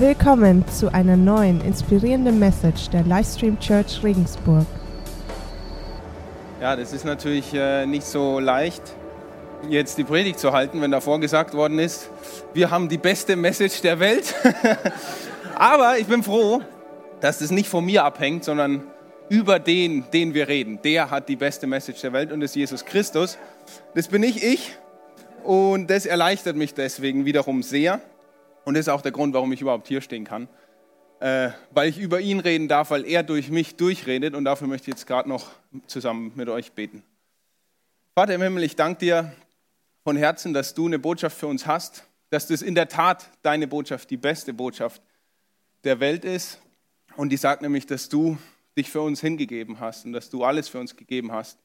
Willkommen zu einer neuen inspirierenden Message der Livestream Church Regensburg. Ja, das ist natürlich äh, nicht so leicht, jetzt die Predigt zu halten, wenn davor gesagt worden ist, wir haben die beste Message der Welt. Aber ich bin froh, dass das nicht von mir abhängt, sondern über den, den wir reden. Der hat die beste Message der Welt und das ist Jesus Christus. Das bin nicht ich und das erleichtert mich deswegen wiederum sehr. Und das ist auch der Grund, warum ich überhaupt hier stehen kann. Äh, weil ich über ihn reden darf, weil er durch mich durchredet. Und dafür möchte ich jetzt gerade noch zusammen mit euch beten. Vater im Himmel, ich danke dir von Herzen, dass du eine Botschaft für uns hast. Dass das in der Tat deine Botschaft, die beste Botschaft der Welt ist. Und die sagt nämlich, dass du dich für uns hingegeben hast und dass du alles für uns gegeben hast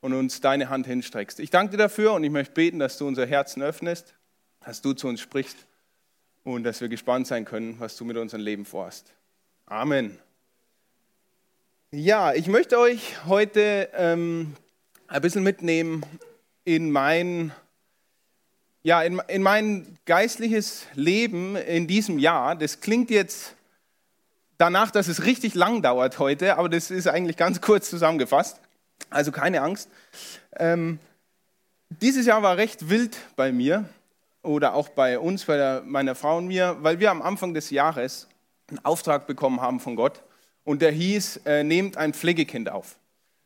und uns deine Hand hinstreckst. Ich danke dir dafür und ich möchte beten, dass du unser Herzen öffnest, dass du zu uns sprichst und dass wir gespannt sein können, was du mit unserem Leben vorhast. Amen. Ja, ich möchte euch heute ähm, ein bisschen mitnehmen in mein, ja, in, in mein geistliches Leben in diesem Jahr. Das klingt jetzt danach, dass es richtig lang dauert heute, aber das ist eigentlich ganz kurz zusammengefasst. Also keine Angst. Ähm, dieses Jahr war recht wild bei mir oder auch bei uns, bei meiner Frau und mir, weil wir am Anfang des Jahres einen Auftrag bekommen haben von Gott und der hieß, äh, nehmt ein Pflegekind auf.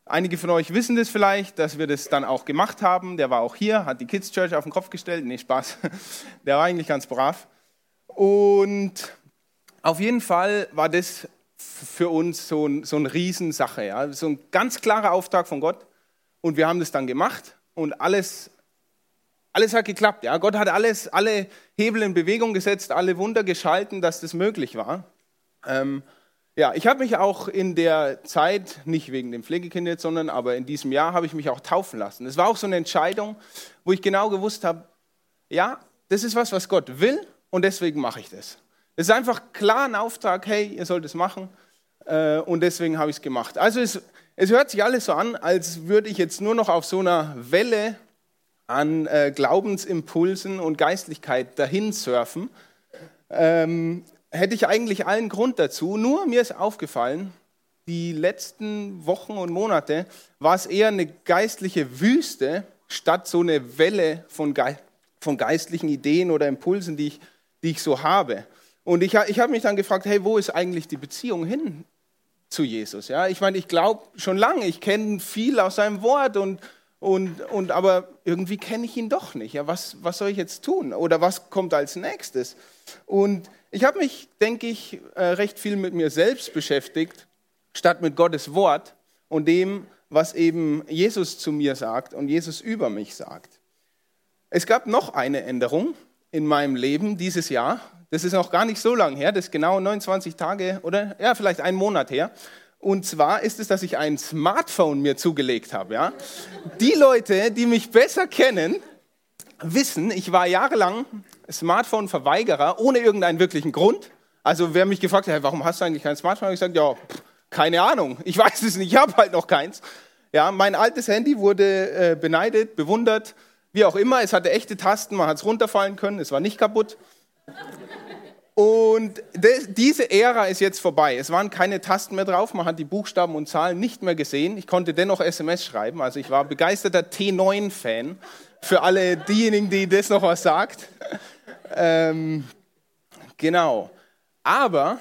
Einige von euch wissen das vielleicht, dass wir das dann auch gemacht haben. Der war auch hier, hat die Kids Church auf den Kopf gestellt. Nee, Spaß. Der war eigentlich ganz brav. Und auf jeden Fall war das für uns so, ein, so eine Riesensache. Ja? So ein ganz klarer Auftrag von Gott. Und wir haben das dann gemacht und alles alles hat geklappt. Ja? Gott hat alles, alle Hebel in Bewegung gesetzt, alle Wunder geschalten, dass das möglich war. Ähm, ja, ich habe mich auch in der Zeit, nicht wegen dem Pflegekind jetzt, sondern aber in diesem Jahr habe ich mich auch taufen lassen. Es war auch so eine Entscheidung, wo ich genau gewusst habe, ja, das ist was, was Gott will und deswegen mache ich das. Es ist einfach klar ein Auftrag, hey, ihr sollt es machen äh, und deswegen habe ich es gemacht. Also es, es hört sich alles so an, als würde ich jetzt nur noch auf so einer Welle an äh, Glaubensimpulsen und Geistlichkeit dahin surfen, ähm, hätte ich eigentlich allen Grund dazu. Nur mir ist aufgefallen, die letzten Wochen und Monate war es eher eine geistliche Wüste statt so eine Welle von, Ge von geistlichen Ideen oder Impulsen, die ich, die ich so habe. Und ich, ich habe mich dann gefragt, hey, wo ist eigentlich die Beziehung hin zu Jesus? Ja, ich meine, ich glaube schon lange, ich kenne viel aus seinem Wort und, und, und aber irgendwie kenne ich ihn doch nicht. Ja, was, was soll ich jetzt tun? Oder was kommt als nächstes? Und ich habe mich, denke ich, äh, recht viel mit mir selbst beschäftigt, statt mit Gottes Wort und dem, was eben Jesus zu mir sagt und Jesus über mich sagt. Es gab noch eine Änderung in meinem Leben dieses Jahr. Das ist noch gar nicht so lange her, das ist genau 29 Tage oder ja, vielleicht einen Monat her. Und zwar ist es, dass ich ein Smartphone mir zugelegt habe. Ja? Die Leute, die mich besser kennen, wissen, ich war jahrelang Smartphone-Verweigerer ohne irgendeinen wirklichen Grund. Also wer mich gefragt hat, warum hast du eigentlich kein Smartphone, habe ich gesagt, ja, keine Ahnung, ich weiß es nicht, ich habe halt noch keins. Ja, mein altes Handy wurde äh, beneidet, bewundert, wie auch immer. Es hatte echte Tasten, man hat es runterfallen können, es war nicht kaputt. Und diese Ära ist jetzt vorbei. Es waren keine Tasten mehr drauf, man hat die Buchstaben und Zahlen nicht mehr gesehen. Ich konnte dennoch SMS schreiben, also ich war begeisterter T9-Fan. Für alle diejenigen, die das noch was sagt. Ähm, genau. Aber,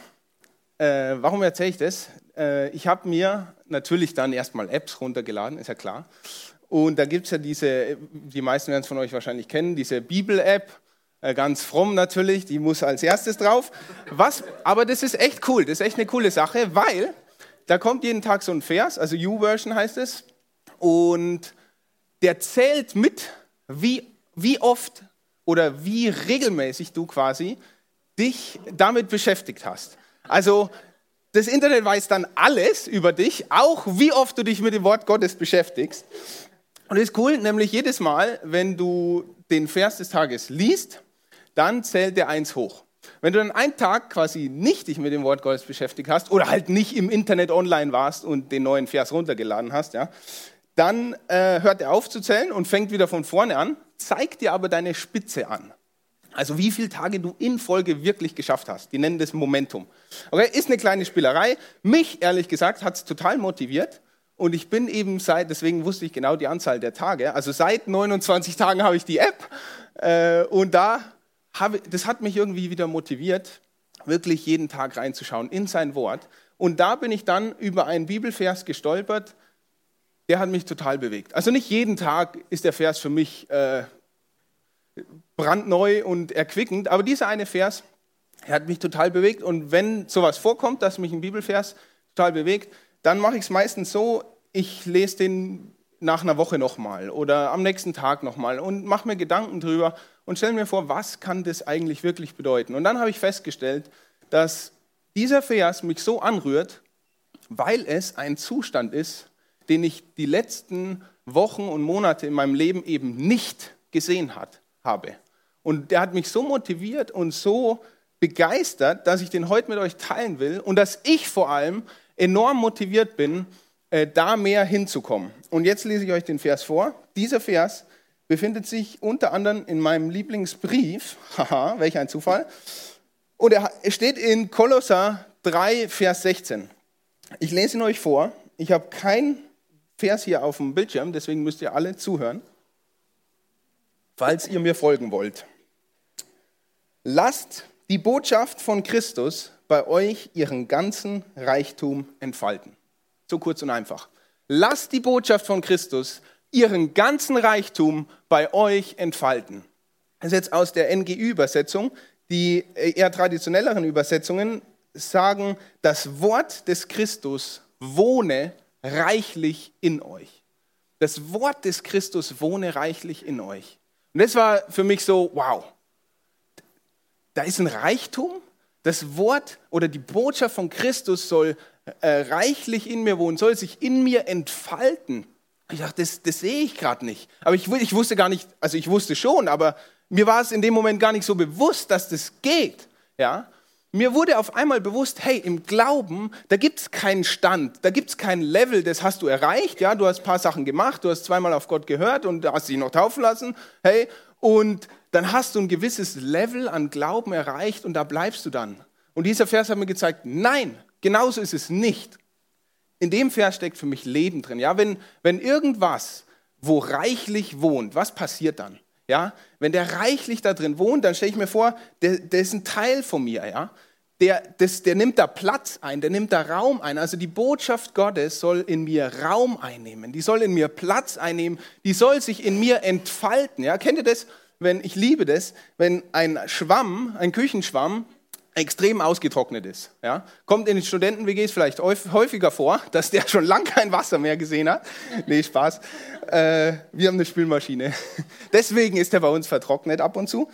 äh, warum erzähle ich das? Äh, ich habe mir natürlich dann erstmal Apps runtergeladen, ist ja klar. Und da gibt es ja diese, die meisten werden es von euch wahrscheinlich kennen, diese Bibel-App ganz fromm natürlich, die muss als erstes drauf. Was, aber das ist echt cool, das ist echt eine coole Sache, weil da kommt jeden Tag so ein Vers, also U-Version heißt es, und der zählt mit, wie, wie oft oder wie regelmäßig du quasi dich damit beschäftigt hast. Also das Internet weiß dann alles über dich, auch wie oft du dich mit dem Wort Gottes beschäftigst. Und das ist cool, nämlich jedes Mal, wenn du den Vers des Tages liest, dann zählt der eins hoch. Wenn du dann einen Tag quasi nicht dich mit dem Wort Gottes beschäftigt hast oder halt nicht im Internet online warst und den neuen Vers runtergeladen hast, ja, dann äh, hört er auf zu zählen und fängt wieder von vorne an, zeigt dir aber deine Spitze an. Also wie viele Tage du in Folge wirklich geschafft hast. Die nennen das Momentum. Okay, ist eine kleine Spielerei. Mich, ehrlich gesagt, hat es total motiviert. Und ich bin eben seit, deswegen wusste ich genau die Anzahl der Tage. Also seit 29 Tagen habe ich die App. Äh, und da habe, das hat mich irgendwie wieder motiviert, wirklich jeden Tag reinzuschauen in sein Wort. Und da bin ich dann über einen Bibelvers gestolpert, der hat mich total bewegt. Also nicht jeden Tag ist der Vers für mich äh, brandneu und erquickend, aber dieser eine Vers, er hat mich total bewegt. Und wenn sowas vorkommt, dass mich ein Bibelvers total bewegt, dann mache ich es meistens so, ich lese den nach einer Woche nochmal oder am nächsten Tag nochmal und mache mir Gedanken drüber und stelle mir vor, was kann das eigentlich wirklich bedeuten. Und dann habe ich festgestellt, dass dieser Vers mich so anrührt, weil es ein Zustand ist, den ich die letzten Wochen und Monate in meinem Leben eben nicht gesehen hat, habe. Und der hat mich so motiviert und so begeistert, dass ich den heute mit euch teilen will und dass ich vor allem enorm motiviert bin, äh, da mehr hinzukommen. Und jetzt lese ich euch den Vers vor. Dieser Vers befindet sich unter anderem in meinem Lieblingsbrief. Haha, welch ein Zufall. Und er steht in Kolosser 3, Vers 16. Ich lese ihn euch vor. Ich habe keinen Vers hier auf dem Bildschirm, deswegen müsst ihr alle zuhören, falls ihr mir folgen wollt. Lasst die Botschaft von Christus bei euch ihren ganzen Reichtum entfalten. So kurz und einfach. Lasst die Botschaft von Christus ihren ganzen Reichtum bei euch entfalten. Das ist jetzt aus der NGÜ-Übersetzung. Die eher traditionelleren Übersetzungen sagen, das Wort des Christus wohne reichlich in euch. Das Wort des Christus wohne reichlich in euch. Und das war für mich so, wow, da ist ein Reichtum. Das Wort oder die Botschaft von Christus soll äh, reichlich in mir wohnen, soll sich in mir entfalten. Ich dachte, das, das sehe ich gerade nicht. Aber ich, ich wusste gar nicht, also ich wusste schon, aber mir war es in dem Moment gar nicht so bewusst, dass das geht. Ja? Mir wurde auf einmal bewusst, hey, im Glauben, da gibt es keinen Stand, da gibt es kein Level, das hast du erreicht, ja, du hast ein paar Sachen gemacht, du hast zweimal auf Gott gehört und hast dich noch taufen lassen, hey, und dann hast du ein gewisses Level an Glauben erreicht und da bleibst du dann. Und dieser Vers hat mir gezeigt, nein, genauso ist es nicht. In dem Vers steckt für mich Leben drin. Ja, wenn, wenn irgendwas, wo reichlich wohnt, was passiert dann? Ja, wenn der reichlich da drin wohnt, dann stelle ich mir vor, der, der ist ein Teil von mir. Ja, der, das, der nimmt da Platz ein, der nimmt da Raum ein. Also die Botschaft Gottes soll in mir Raum einnehmen, die soll in mir Platz einnehmen, die soll sich in mir entfalten. Ja, kennt ihr das? Wenn ich liebe das, wenn ein Schwamm, ein Küchenschwamm extrem ausgetrocknet ist. Ja? Kommt in den Studenten-WGs vielleicht häufiger vor, dass der schon lange kein Wasser mehr gesehen hat. Nee, Spaß. Äh, wir haben eine Spülmaschine. Deswegen ist der bei uns vertrocknet ab und zu.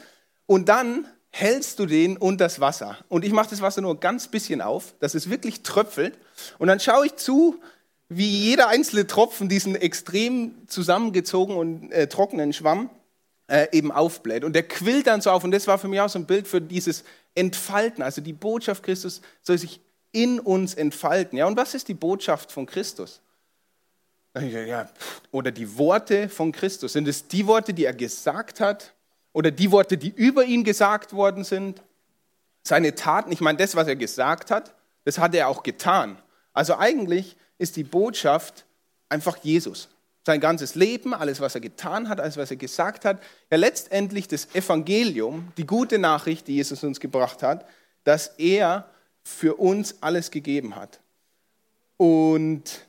Und dann hältst du den unter das Wasser. Und ich mache das Wasser nur ganz bisschen auf, dass es wirklich tröpfelt. Und dann schaue ich zu, wie jeder einzelne Tropfen diesen extrem zusammengezogen und äh, trockenen Schwamm äh, eben aufbläht. Und der quillt dann so auf. Und das war für mich auch so ein Bild für dieses entfalten. Also die Botschaft Christus soll sich in uns entfalten. Ja, und was ist die Botschaft von Christus? Ja, oder die Worte von Christus. Sind es die Worte, die er gesagt hat? Oder die Worte, die über ihn gesagt worden sind? Seine Taten, ich meine, das, was er gesagt hat, das hat er auch getan. Also eigentlich ist die Botschaft einfach Jesus sein ganzes Leben, alles, was er getan hat, alles, was er gesagt hat, ja letztendlich das Evangelium, die gute Nachricht, die Jesus uns gebracht hat, dass er für uns alles gegeben hat. Und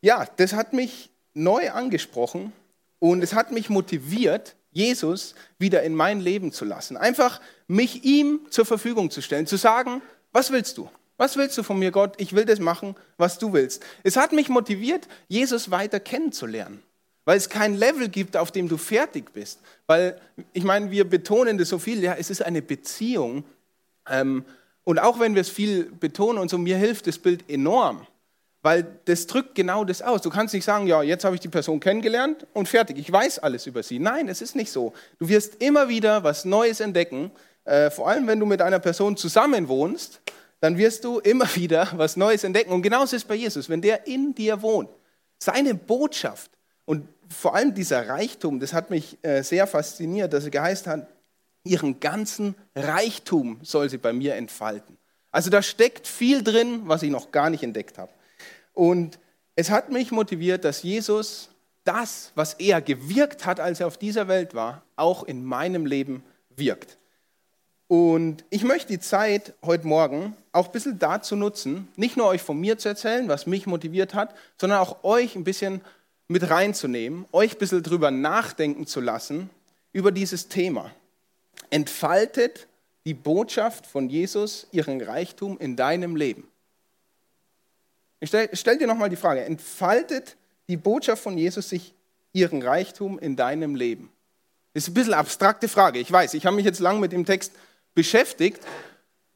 ja, das hat mich neu angesprochen und es hat mich motiviert, Jesus wieder in mein Leben zu lassen. Einfach mich ihm zur Verfügung zu stellen, zu sagen, was willst du? Was willst du von mir, Gott? Ich will das machen, was du willst. Es hat mich motiviert, Jesus weiter kennenzulernen, weil es kein Level gibt, auf dem du fertig bist. Weil, ich meine, wir betonen das so viel, ja, es ist eine Beziehung. Ähm, und auch wenn wir es viel betonen und so, mir hilft das Bild enorm, weil das drückt genau das aus. Du kannst nicht sagen, ja, jetzt habe ich die Person kennengelernt und fertig, ich weiß alles über sie. Nein, es ist nicht so. Du wirst immer wieder was Neues entdecken, äh, vor allem wenn du mit einer Person zusammenwohnst dann wirst du immer wieder was Neues entdecken. Und genauso ist es bei Jesus, wenn der in dir wohnt. Seine Botschaft und vor allem dieser Reichtum, das hat mich äh, sehr fasziniert, dass er geheißen hat, ihren ganzen Reichtum soll sie bei mir entfalten. Also da steckt viel drin, was ich noch gar nicht entdeckt habe. Und es hat mich motiviert, dass Jesus das, was er gewirkt hat, als er auf dieser Welt war, auch in meinem Leben wirkt. Und ich möchte die Zeit heute Morgen auch ein bisschen dazu nutzen, nicht nur euch von mir zu erzählen, was mich motiviert hat, sondern auch euch ein bisschen mit reinzunehmen, euch ein bisschen drüber nachdenken zu lassen über dieses Thema. Entfaltet die Botschaft von Jesus ihren Reichtum in deinem Leben? Ich stell, stell dir nochmal die Frage, entfaltet die Botschaft von Jesus sich ihren Reichtum in deinem Leben? Das ist ein bisschen abstrakte Frage, ich weiß. Ich habe mich jetzt lang mit dem Text beschäftigt.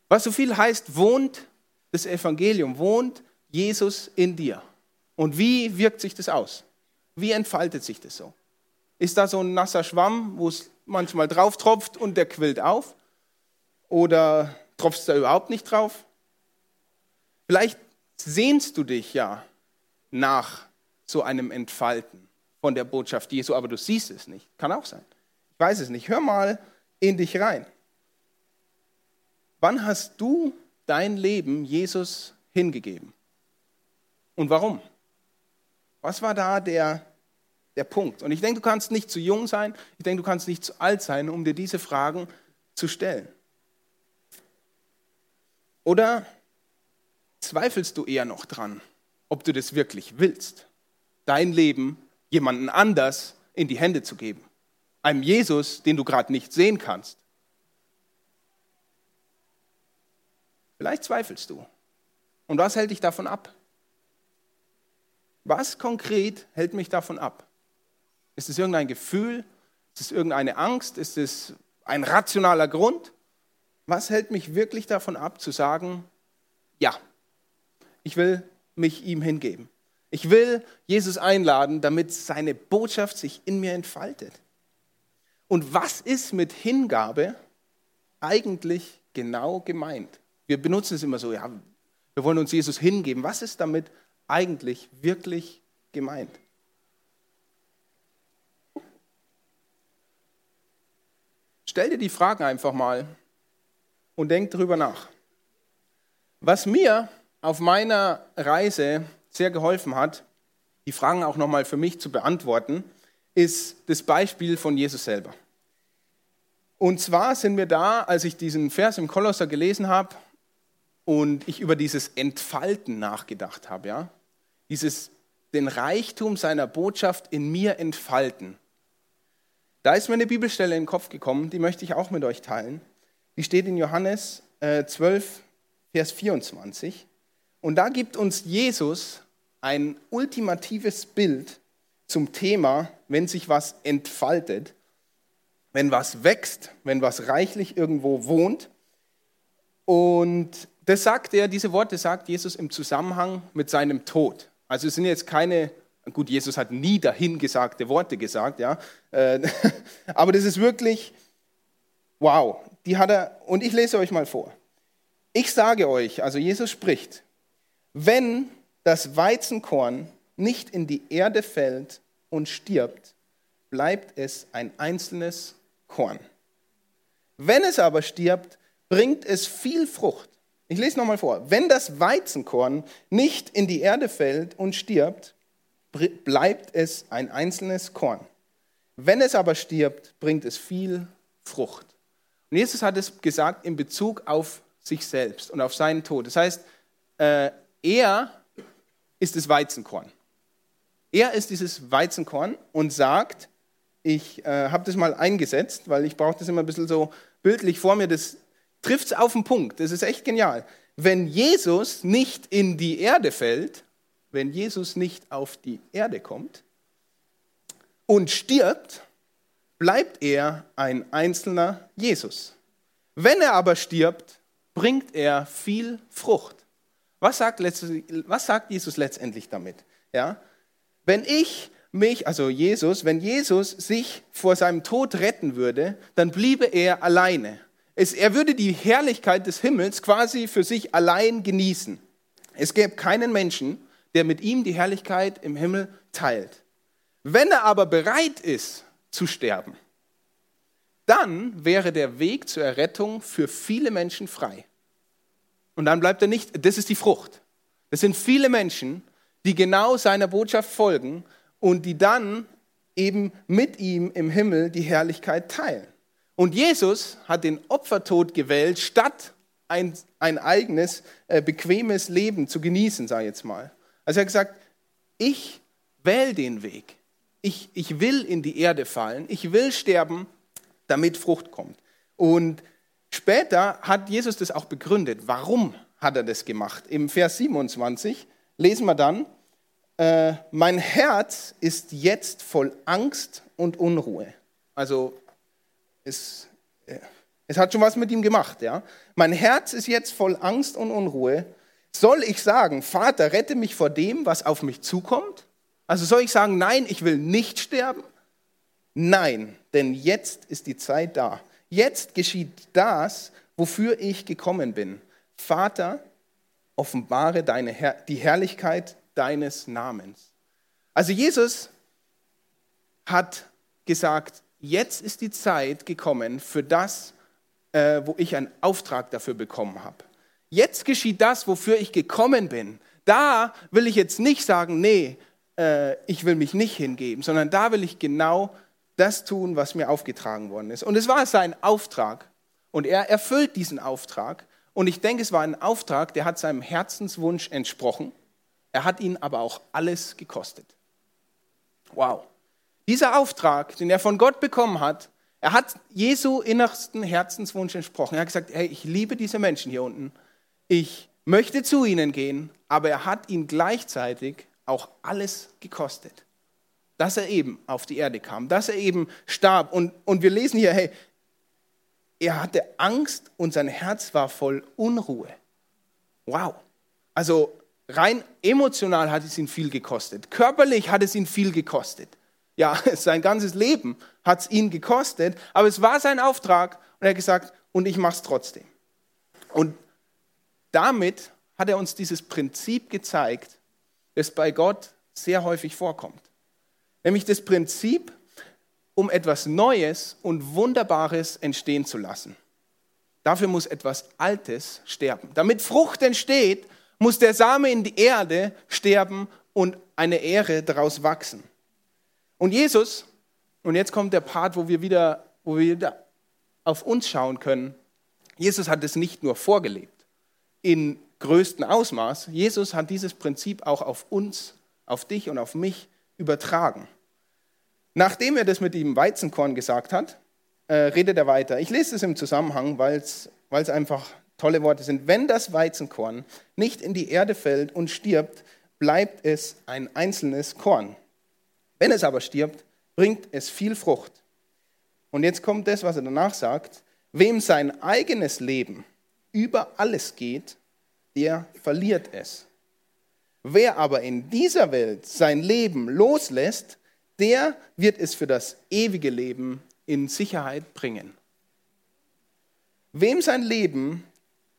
Was so viel heißt, wohnt das Evangelium, wohnt Jesus in dir. Und wie wirkt sich das aus? Wie entfaltet sich das so? Ist da so ein nasser Schwamm, wo es manchmal drauf tropft und der quillt auf? Oder tropft es da überhaupt nicht drauf? Vielleicht sehnst du dich ja nach so einem Entfalten von der Botschaft Jesu, aber du siehst es nicht. Kann auch sein. Ich weiß es nicht. Hör mal in dich rein. Wann hast du dein Leben Jesus hingegeben? Und warum? Was war da der, der Punkt? Und ich denke, du kannst nicht zu jung sein, ich denke, du kannst nicht zu alt sein, um dir diese Fragen zu stellen. Oder zweifelst du eher noch dran, ob du das wirklich willst, dein Leben jemanden anders in die Hände zu geben? Einem Jesus, den du gerade nicht sehen kannst. Vielleicht zweifelst du. Und was hält dich davon ab? Was konkret hält mich davon ab? Ist es irgendein Gefühl? Ist es irgendeine Angst? Ist es ein rationaler Grund? Was hält mich wirklich davon ab zu sagen, ja, ich will mich ihm hingeben. Ich will Jesus einladen, damit seine Botschaft sich in mir entfaltet. Und was ist mit Hingabe eigentlich genau gemeint? Wir benutzen es immer so, ja, wir wollen uns Jesus hingeben. Was ist damit eigentlich wirklich gemeint? Stell dir die Fragen einfach mal und denk darüber nach. Was mir auf meiner Reise sehr geholfen hat, die Fragen auch nochmal für mich zu beantworten, ist das Beispiel von Jesus selber. Und zwar sind wir da, als ich diesen Vers im Kolosser gelesen habe, und ich über dieses Entfalten nachgedacht habe, ja, dieses den Reichtum seiner Botschaft in mir entfalten. Da ist mir eine Bibelstelle in den Kopf gekommen, die möchte ich auch mit euch teilen. Die steht in Johannes äh, 12, Vers 24. Und da gibt uns Jesus ein ultimatives Bild zum Thema, wenn sich was entfaltet, wenn was wächst, wenn was reichlich irgendwo wohnt. Und das sagt er, diese Worte sagt Jesus im Zusammenhang mit seinem Tod. Also es sind jetzt keine, gut, Jesus hat nie dahingesagte Worte gesagt, ja, äh, aber das ist wirklich, wow, die hat er, und ich lese euch mal vor. Ich sage euch, also Jesus spricht, wenn das Weizenkorn nicht in die Erde fällt und stirbt, bleibt es ein einzelnes Korn. Wenn es aber stirbt, bringt es viel Frucht. Ich lese nochmal vor. Wenn das Weizenkorn nicht in die Erde fällt und stirbt, bleibt es ein einzelnes Korn. Wenn es aber stirbt, bringt es viel Frucht. Und Jesus hat es gesagt in Bezug auf sich selbst und auf seinen Tod. Das heißt, äh, er ist das Weizenkorn. Er ist dieses Weizenkorn und sagt, ich äh, habe das mal eingesetzt, weil ich brauche das immer ein bisschen so bildlich vor mir, das trifft es auf den Punkt. Das ist echt genial. Wenn Jesus nicht in die Erde fällt, wenn Jesus nicht auf die Erde kommt und stirbt, bleibt er ein einzelner Jesus. Wenn er aber stirbt, bringt er viel Frucht. Was sagt, was sagt Jesus letztendlich damit? Ja? Wenn ich mich, also Jesus, wenn Jesus sich vor seinem Tod retten würde, dann bliebe er alleine. Es, er würde die Herrlichkeit des Himmels quasi für sich allein genießen. Es gäbe keinen Menschen, der mit ihm die Herrlichkeit im Himmel teilt. Wenn er aber bereit ist zu sterben, dann wäre der Weg zur Errettung für viele Menschen frei. Und dann bleibt er nicht, das ist die Frucht. Das sind viele Menschen, die genau seiner Botschaft folgen und die dann eben mit ihm im Himmel die Herrlichkeit teilen. Und Jesus hat den Opfertod gewählt, statt ein, ein eigenes, äh, bequemes Leben zu genießen, sage ich jetzt mal. Also er hat gesagt, ich wähle den Weg. Ich, ich will in die Erde fallen, ich will sterben, damit Frucht kommt. Und später hat Jesus das auch begründet. Warum hat er das gemacht? Im Vers 27 lesen wir dann, äh, mein Herz ist jetzt voll Angst und Unruhe. Also es, äh, es hat schon was mit ihm gemacht. Ja? Mein Herz ist jetzt voll Angst und Unruhe. Soll ich sagen, Vater, rette mich vor dem, was auf mich zukommt? Also soll ich sagen, nein, ich will nicht sterben? Nein, denn jetzt ist die Zeit da. Jetzt geschieht das, wofür ich gekommen bin. Vater, offenbare deine Herr die Herrlichkeit deines Namens. Also Jesus hat gesagt, jetzt ist die Zeit gekommen für das, äh, wo ich einen Auftrag dafür bekommen habe. Jetzt geschieht das, wofür ich gekommen bin. Da will ich jetzt nicht sagen, nee, äh, ich will mich nicht hingeben, sondern da will ich genau das tun, was mir aufgetragen worden ist. Und es war sein Auftrag. Und er erfüllt diesen Auftrag. Und ich denke, es war ein Auftrag, der hat seinem Herzenswunsch entsprochen. Er hat ihn aber auch alles gekostet. Wow. Dieser Auftrag, den er von Gott bekommen hat, er hat Jesu innersten Herzenswunsch entsprochen. Er hat gesagt, hey, ich liebe diese Menschen hier unten. Ich möchte zu ihnen gehen, aber er hat ihn gleichzeitig auch alles gekostet. Dass er eben auf die Erde kam, dass er eben starb. Und, und wir lesen hier, hey, er hatte Angst und sein Herz war voll Unruhe. Wow. Also rein emotional hat es ihn viel gekostet. Körperlich hat es ihn viel gekostet. Ja, sein ganzes Leben hat es ihn gekostet, aber es war sein Auftrag und er hat gesagt, und ich mache es trotzdem. Und damit hat er uns dieses Prinzip gezeigt, das bei Gott sehr häufig vorkommt. Nämlich das Prinzip, um etwas Neues und Wunderbares entstehen zu lassen. Dafür muss etwas Altes sterben. Damit Frucht entsteht, muss der Same in die Erde sterben und eine Ehre daraus wachsen. Und Jesus, und jetzt kommt der Part, wo wir wieder, wo wir wieder auf uns schauen können. Jesus hat es nicht nur vorgelebt in größtem Ausmaß. Jesus hat dieses Prinzip auch auf uns, auf dich und auf mich übertragen. Nachdem er das mit dem Weizenkorn gesagt hat, äh, redet er weiter. Ich lese es im Zusammenhang, weil es einfach tolle Worte sind. Wenn das Weizenkorn nicht in die Erde fällt und stirbt, bleibt es ein einzelnes Korn. Wenn es aber stirbt, bringt es viel Frucht. Und jetzt kommt das, was er danach sagt. Wem sein eigenes Leben über alles geht, der verliert es. Wer aber in dieser Welt sein Leben loslässt, der wird es für das ewige Leben in Sicherheit bringen. Wem sein Leben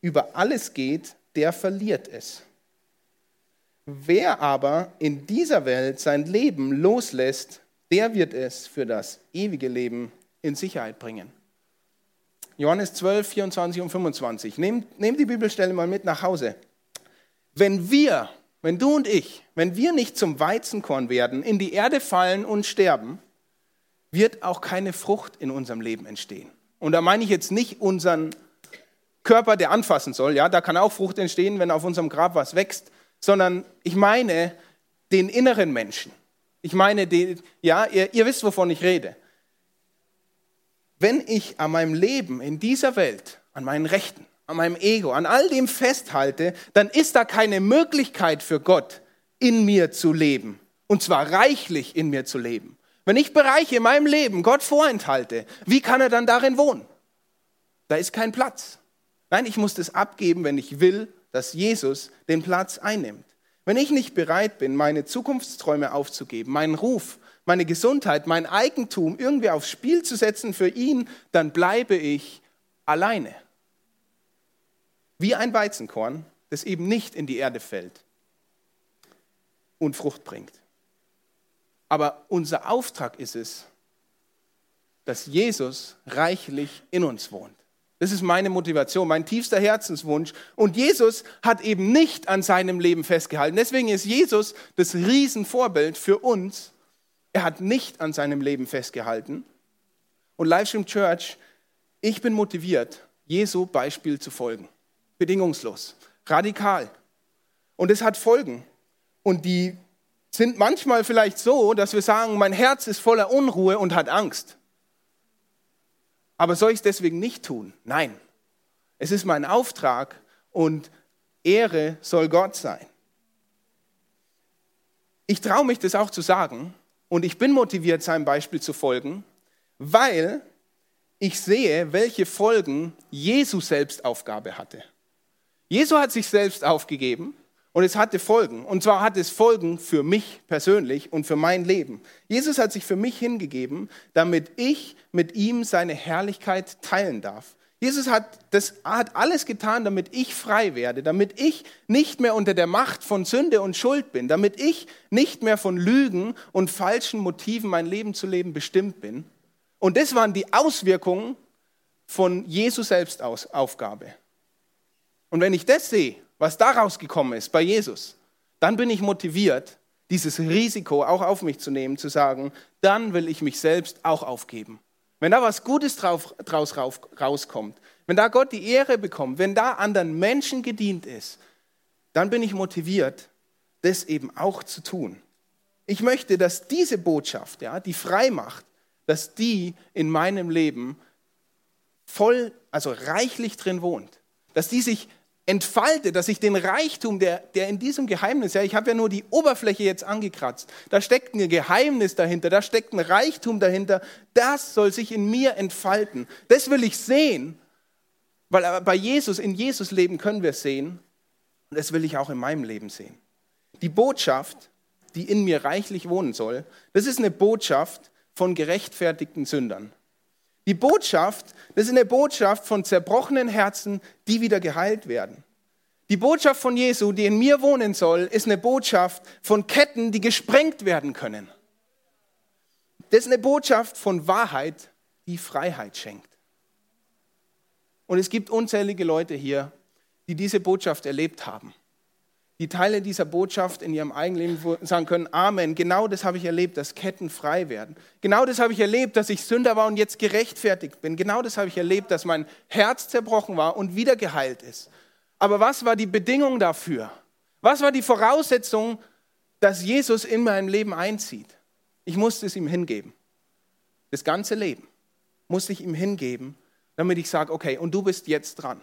über alles geht, der verliert es. Wer aber in dieser Welt sein Leben loslässt, der wird es für das ewige Leben in Sicherheit bringen. Johannes 12, 24 und 25. Nehmt, nehmt die Bibelstelle mal mit nach Hause. Wenn wir, wenn du und ich, wenn wir nicht zum Weizenkorn werden, in die Erde fallen und sterben, wird auch keine Frucht in unserem Leben entstehen. Und da meine ich jetzt nicht unseren Körper, der anfassen soll. Ja, da kann auch Frucht entstehen, wenn auf unserem Grab was wächst sondern ich meine den inneren Menschen. Ich meine, den, ja, ihr, ihr wisst, wovon ich rede. Wenn ich an meinem Leben in dieser Welt, an meinen Rechten, an meinem Ego, an all dem festhalte, dann ist da keine Möglichkeit für Gott, in mir zu leben. Und zwar reichlich in mir zu leben. Wenn ich Bereiche in meinem Leben Gott vorenthalte, wie kann er dann darin wohnen? Da ist kein Platz. Nein, ich muss das abgeben, wenn ich will dass Jesus den Platz einnimmt. Wenn ich nicht bereit bin, meine Zukunftsträume aufzugeben, meinen Ruf, meine Gesundheit, mein Eigentum irgendwie aufs Spiel zu setzen für ihn, dann bleibe ich alleine. Wie ein Weizenkorn, das eben nicht in die Erde fällt und Frucht bringt. Aber unser Auftrag ist es, dass Jesus reichlich in uns wohnt. Das ist meine Motivation, mein tiefster Herzenswunsch. Und Jesus hat eben nicht an seinem Leben festgehalten. Deswegen ist Jesus das Riesenvorbild für uns. Er hat nicht an seinem Leben festgehalten. Und Livestream Church, ich bin motiviert, Jesu Beispiel zu folgen. Bedingungslos, radikal. Und es hat Folgen. Und die sind manchmal vielleicht so, dass wir sagen, mein Herz ist voller Unruhe und hat Angst. Aber soll ich es deswegen nicht tun? Nein. Es ist mein Auftrag und Ehre soll Gott sein. Ich traue mich das auch zu sagen und ich bin motiviert, seinem Beispiel zu folgen, weil ich sehe, welche Folgen Jesus selbst Aufgabe hatte. Jesus hat sich selbst aufgegeben und es hatte Folgen. Und zwar hat es Folgen für mich persönlich und für mein Leben. Jesus hat sich für mich hingegeben, damit ich mit ihm seine Herrlichkeit teilen darf. Jesus hat, das, hat alles getan, damit ich frei werde, damit ich nicht mehr unter der Macht von Sünde und Schuld bin, damit ich nicht mehr von Lügen und falschen Motiven mein Leben zu leben bestimmt bin. Und das waren die Auswirkungen von Jesus selbst Aufgabe. Und wenn ich das sehe, was daraus gekommen ist bei Jesus, dann bin ich motiviert, dieses Risiko auch auf mich zu nehmen, zu sagen, dann will ich mich selbst auch aufgeben. Wenn da was Gutes drauf, draus rauskommt, wenn da Gott die Ehre bekommt, wenn da anderen Menschen gedient ist, dann bin ich motiviert, das eben auch zu tun. Ich möchte, dass diese Botschaft, ja, die frei macht, dass die in meinem Leben voll, also reichlich drin wohnt, dass die sich entfalte, dass ich den Reichtum, der, der in diesem Geheimnis, ja, ich habe ja nur die Oberfläche jetzt angekratzt, da steckt ein Geheimnis dahinter, da steckt ein Reichtum dahinter, das soll sich in mir entfalten. Das will ich sehen, weil bei Jesus, in Jesus Leben können wir es sehen und das will ich auch in meinem Leben sehen. Die Botschaft, die in mir reichlich wohnen soll, das ist eine Botschaft von gerechtfertigten Sündern. Die Botschaft, das ist eine Botschaft von zerbrochenen Herzen, die wieder geheilt werden. Die Botschaft von Jesu, die in mir wohnen soll, ist eine Botschaft von Ketten, die gesprengt werden können. Das ist eine Botschaft von Wahrheit, die Freiheit schenkt. Und es gibt unzählige Leute hier, die diese Botschaft erlebt haben die Teile dieser Botschaft in ihrem eigenen Leben sagen können, Amen, genau das habe ich erlebt, dass Ketten frei werden. Genau das habe ich erlebt, dass ich Sünder war und jetzt gerechtfertigt bin. Genau das habe ich erlebt, dass mein Herz zerbrochen war und wieder geheilt ist. Aber was war die Bedingung dafür? Was war die Voraussetzung, dass Jesus in mein Leben einzieht? Ich musste es ihm hingeben. Das ganze Leben musste ich ihm hingeben, damit ich sage, okay, und du bist jetzt dran.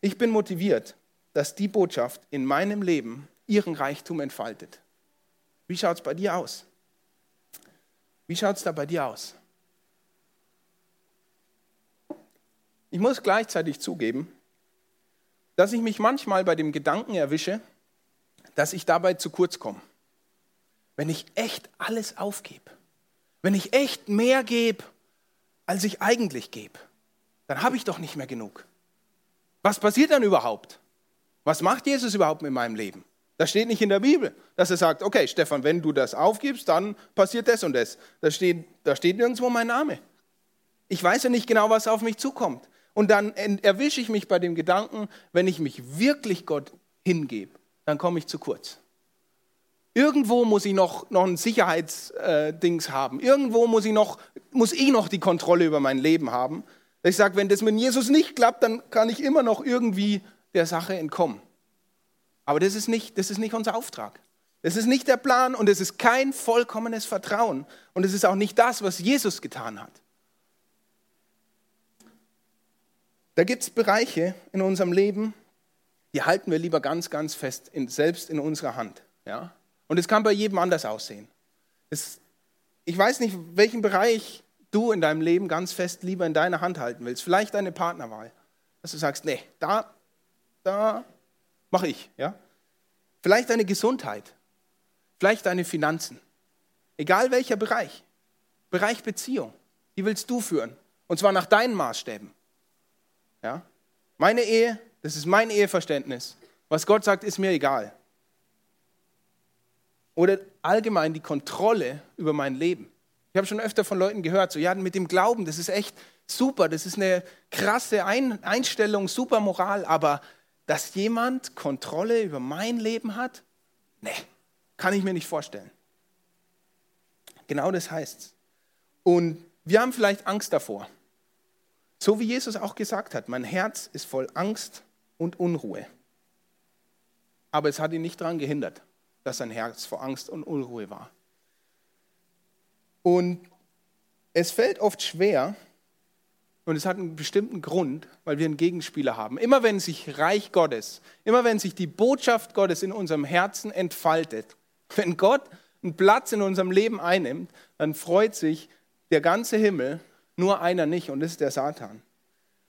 Ich bin motiviert, dass die Botschaft in meinem Leben ihren Reichtum entfaltet. Wie schaut es bei dir aus? Wie schaut es da bei dir aus? Ich muss gleichzeitig zugeben, dass ich mich manchmal bei dem Gedanken erwische, dass ich dabei zu kurz komme. Wenn ich echt alles aufgebe, wenn ich echt mehr gebe, als ich eigentlich gebe, dann habe ich doch nicht mehr genug. Was passiert dann überhaupt? Was macht Jesus überhaupt mit meinem Leben? Das steht nicht in der Bibel, dass er sagt, okay, Stefan, wenn du das aufgibst, dann passiert das und das. Da steht, da steht nirgendwo mein Name. Ich weiß ja nicht genau, was auf mich zukommt. Und dann erwische ich mich bei dem Gedanken, wenn ich mich wirklich Gott hingebe, dann komme ich zu kurz. Irgendwo muss ich noch, noch ein Sicherheitsdings äh, haben. Irgendwo muss ich, noch, muss ich noch die Kontrolle über mein Leben haben. Ich sage, wenn das mit Jesus nicht klappt, dann kann ich immer noch irgendwie der Sache entkommen. Aber das ist nicht, das ist nicht unser Auftrag. Das ist nicht der Plan und es ist kein vollkommenes Vertrauen. Und es ist auch nicht das, was Jesus getan hat. Da gibt es Bereiche in unserem Leben, die halten wir lieber ganz, ganz fest, in, selbst in unserer Hand. Ja? Und es kann bei jedem anders aussehen. Es, ich weiß nicht, welchen Bereich du in deinem Leben ganz fest lieber in deiner Hand halten willst. Vielleicht deine Partnerwahl. Dass du sagst, nee, da da mache ich. Ja? Vielleicht deine Gesundheit, vielleicht deine Finanzen. Egal welcher Bereich. Bereich Beziehung. Die willst du führen. Und zwar nach deinen Maßstäben. Ja? Meine Ehe, das ist mein Eheverständnis. Was Gott sagt, ist mir egal. Oder allgemein die Kontrolle über mein Leben. Ich habe schon öfter von Leuten gehört, so ja, mit dem Glauben, das ist echt super, das ist eine krasse Ein Einstellung, super Moral, aber dass jemand Kontrolle über mein Leben hat, nee, kann ich mir nicht vorstellen. Genau das heißt's. Und wir haben vielleicht Angst davor. So wie Jesus auch gesagt hat, mein Herz ist voll Angst und Unruhe. Aber es hat ihn nicht daran gehindert, dass sein Herz vor Angst und Unruhe war. Und es fällt oft schwer, und es hat einen bestimmten Grund, weil wir einen Gegenspieler haben. Immer wenn sich Reich Gottes, immer wenn sich die Botschaft Gottes in unserem Herzen entfaltet, wenn Gott einen Platz in unserem Leben einnimmt, dann freut sich der ganze Himmel, nur einer nicht, und das ist der Satan.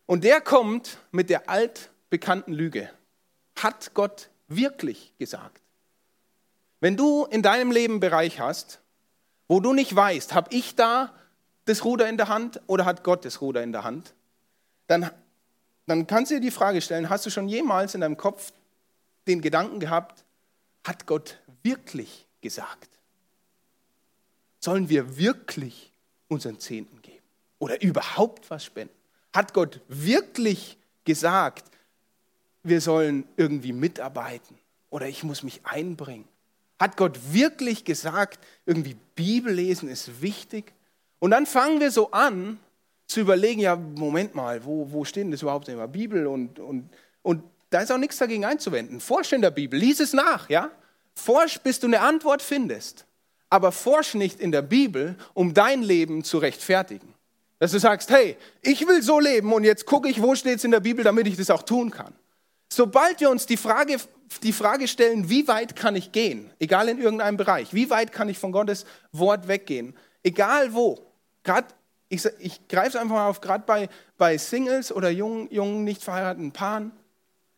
Und der kommt mit der altbekannten Lüge. Hat Gott wirklich gesagt? Wenn du in deinem Leben Bereich hast, wo du nicht weißt, habe ich da das Ruder in der Hand oder hat Gott das Ruder in der Hand? Dann, dann kannst du dir die Frage stellen, hast du schon jemals in deinem Kopf den Gedanken gehabt, hat Gott wirklich gesagt? Sollen wir wirklich unseren Zehnten geben oder überhaupt was spenden? Hat Gott wirklich gesagt, wir sollen irgendwie mitarbeiten oder ich muss mich einbringen? Hat Gott wirklich gesagt, irgendwie Bibel lesen ist wichtig? Und dann fangen wir so an zu überlegen, ja, Moment mal, wo, wo steht denn das überhaupt in der Bibel? Und, und, und da ist auch nichts dagegen einzuwenden. Forsch in der Bibel, lies es nach, ja? Forsch, bis du eine Antwort findest. Aber forsch nicht in der Bibel, um dein Leben zu rechtfertigen. Dass du sagst, hey, ich will so leben und jetzt gucke ich, wo steht es in der Bibel, damit ich das auch tun kann. Sobald wir uns die Frage, die Frage stellen, wie weit kann ich gehen, egal in irgendeinem Bereich, wie weit kann ich von Gottes Wort weggehen, egal wo, gerade, ich, ich greife es einfach mal auf, gerade bei, bei Singles oder jungen, jungen, nicht verheirateten Paaren,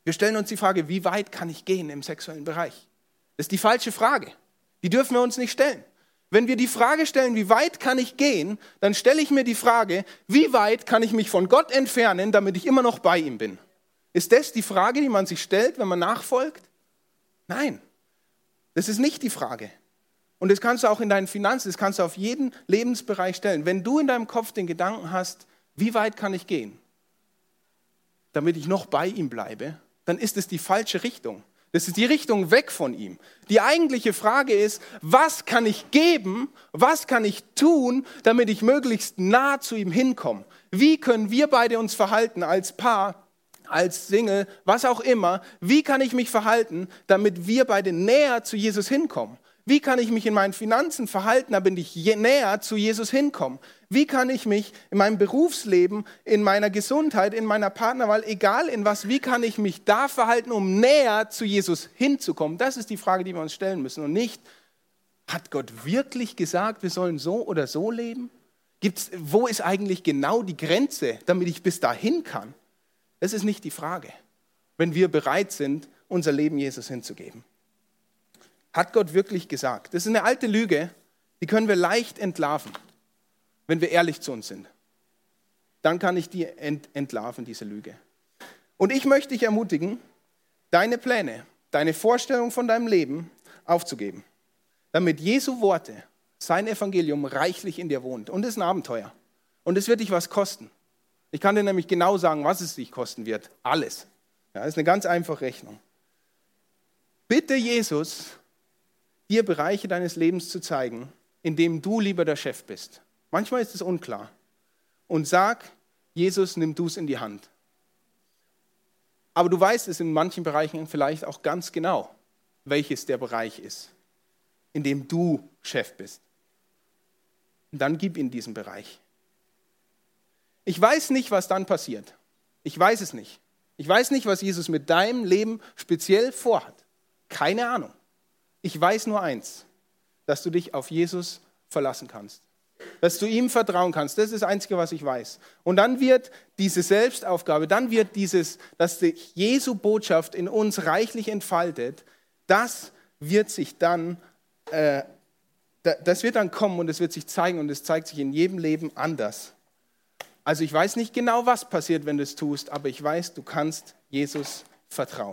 wir stellen uns die Frage, wie weit kann ich gehen im sexuellen Bereich? Das ist die falsche Frage. Die dürfen wir uns nicht stellen. Wenn wir die Frage stellen, wie weit kann ich gehen, dann stelle ich mir die Frage, wie weit kann ich mich von Gott entfernen, damit ich immer noch bei ihm bin? Ist das die Frage, die man sich stellt, wenn man nachfolgt? Nein, das ist nicht die Frage. Und das kannst du auch in deinen Finanzen, das kannst du auf jeden Lebensbereich stellen. Wenn du in deinem Kopf den Gedanken hast, wie weit kann ich gehen, damit ich noch bei ihm bleibe, dann ist es die falsche Richtung. Das ist die Richtung weg von ihm. Die eigentliche Frage ist, was kann ich geben, was kann ich tun, damit ich möglichst nah zu ihm hinkomme? Wie können wir beide uns verhalten als Paar, als Single, was auch immer? Wie kann ich mich verhalten, damit wir beide näher zu Jesus hinkommen? Wie kann ich mich in meinen Finanzen verhalten, damit ich näher zu Jesus hinkomme? Wie kann ich mich in meinem Berufsleben, in meiner Gesundheit, in meiner Partnerwahl, egal in was, wie kann ich mich da verhalten, um näher zu Jesus hinzukommen? Das ist die Frage, die wir uns stellen müssen. Und nicht, hat Gott wirklich gesagt, wir sollen so oder so leben? Gibt's, wo ist eigentlich genau die Grenze, damit ich bis dahin kann? Das ist nicht die Frage, wenn wir bereit sind, unser Leben Jesus hinzugeben. Hat Gott wirklich gesagt? Das ist eine alte Lüge, die können wir leicht entlarven, wenn wir ehrlich zu uns sind. Dann kann ich die ent entlarven, diese Lüge. Und ich möchte dich ermutigen, deine Pläne, deine Vorstellung von deinem Leben aufzugeben, damit Jesu Worte, sein Evangelium reichlich in dir wohnt. Und es ist ein Abenteuer. Und es wird dich was kosten. Ich kann dir nämlich genau sagen, was es dich kosten wird. Alles. Ja, das ist eine ganz einfache Rechnung. Bitte Jesus, dir Bereiche deines Lebens zu zeigen, in dem du lieber der Chef bist. Manchmal ist es unklar. Und sag, Jesus, nimm du es in die Hand. Aber du weißt es in manchen Bereichen vielleicht auch ganz genau, welches der Bereich ist, in dem du Chef bist. Und dann gib ihm diesen Bereich. Ich weiß nicht, was dann passiert. Ich weiß es nicht. Ich weiß nicht, was Jesus mit deinem Leben speziell vorhat. Keine Ahnung. Ich weiß nur eins, dass du dich auf Jesus verlassen kannst. Dass du ihm vertrauen kannst. Das ist das Einzige, was ich weiß. Und dann wird diese Selbstaufgabe, dann wird dieses, dass sich Jesu Botschaft in uns reichlich entfaltet, das wird sich dann, äh, das wird dann kommen und es wird sich zeigen und es zeigt sich in jedem Leben anders. Also ich weiß nicht genau, was passiert, wenn du es tust, aber ich weiß, du kannst Jesus vertrauen.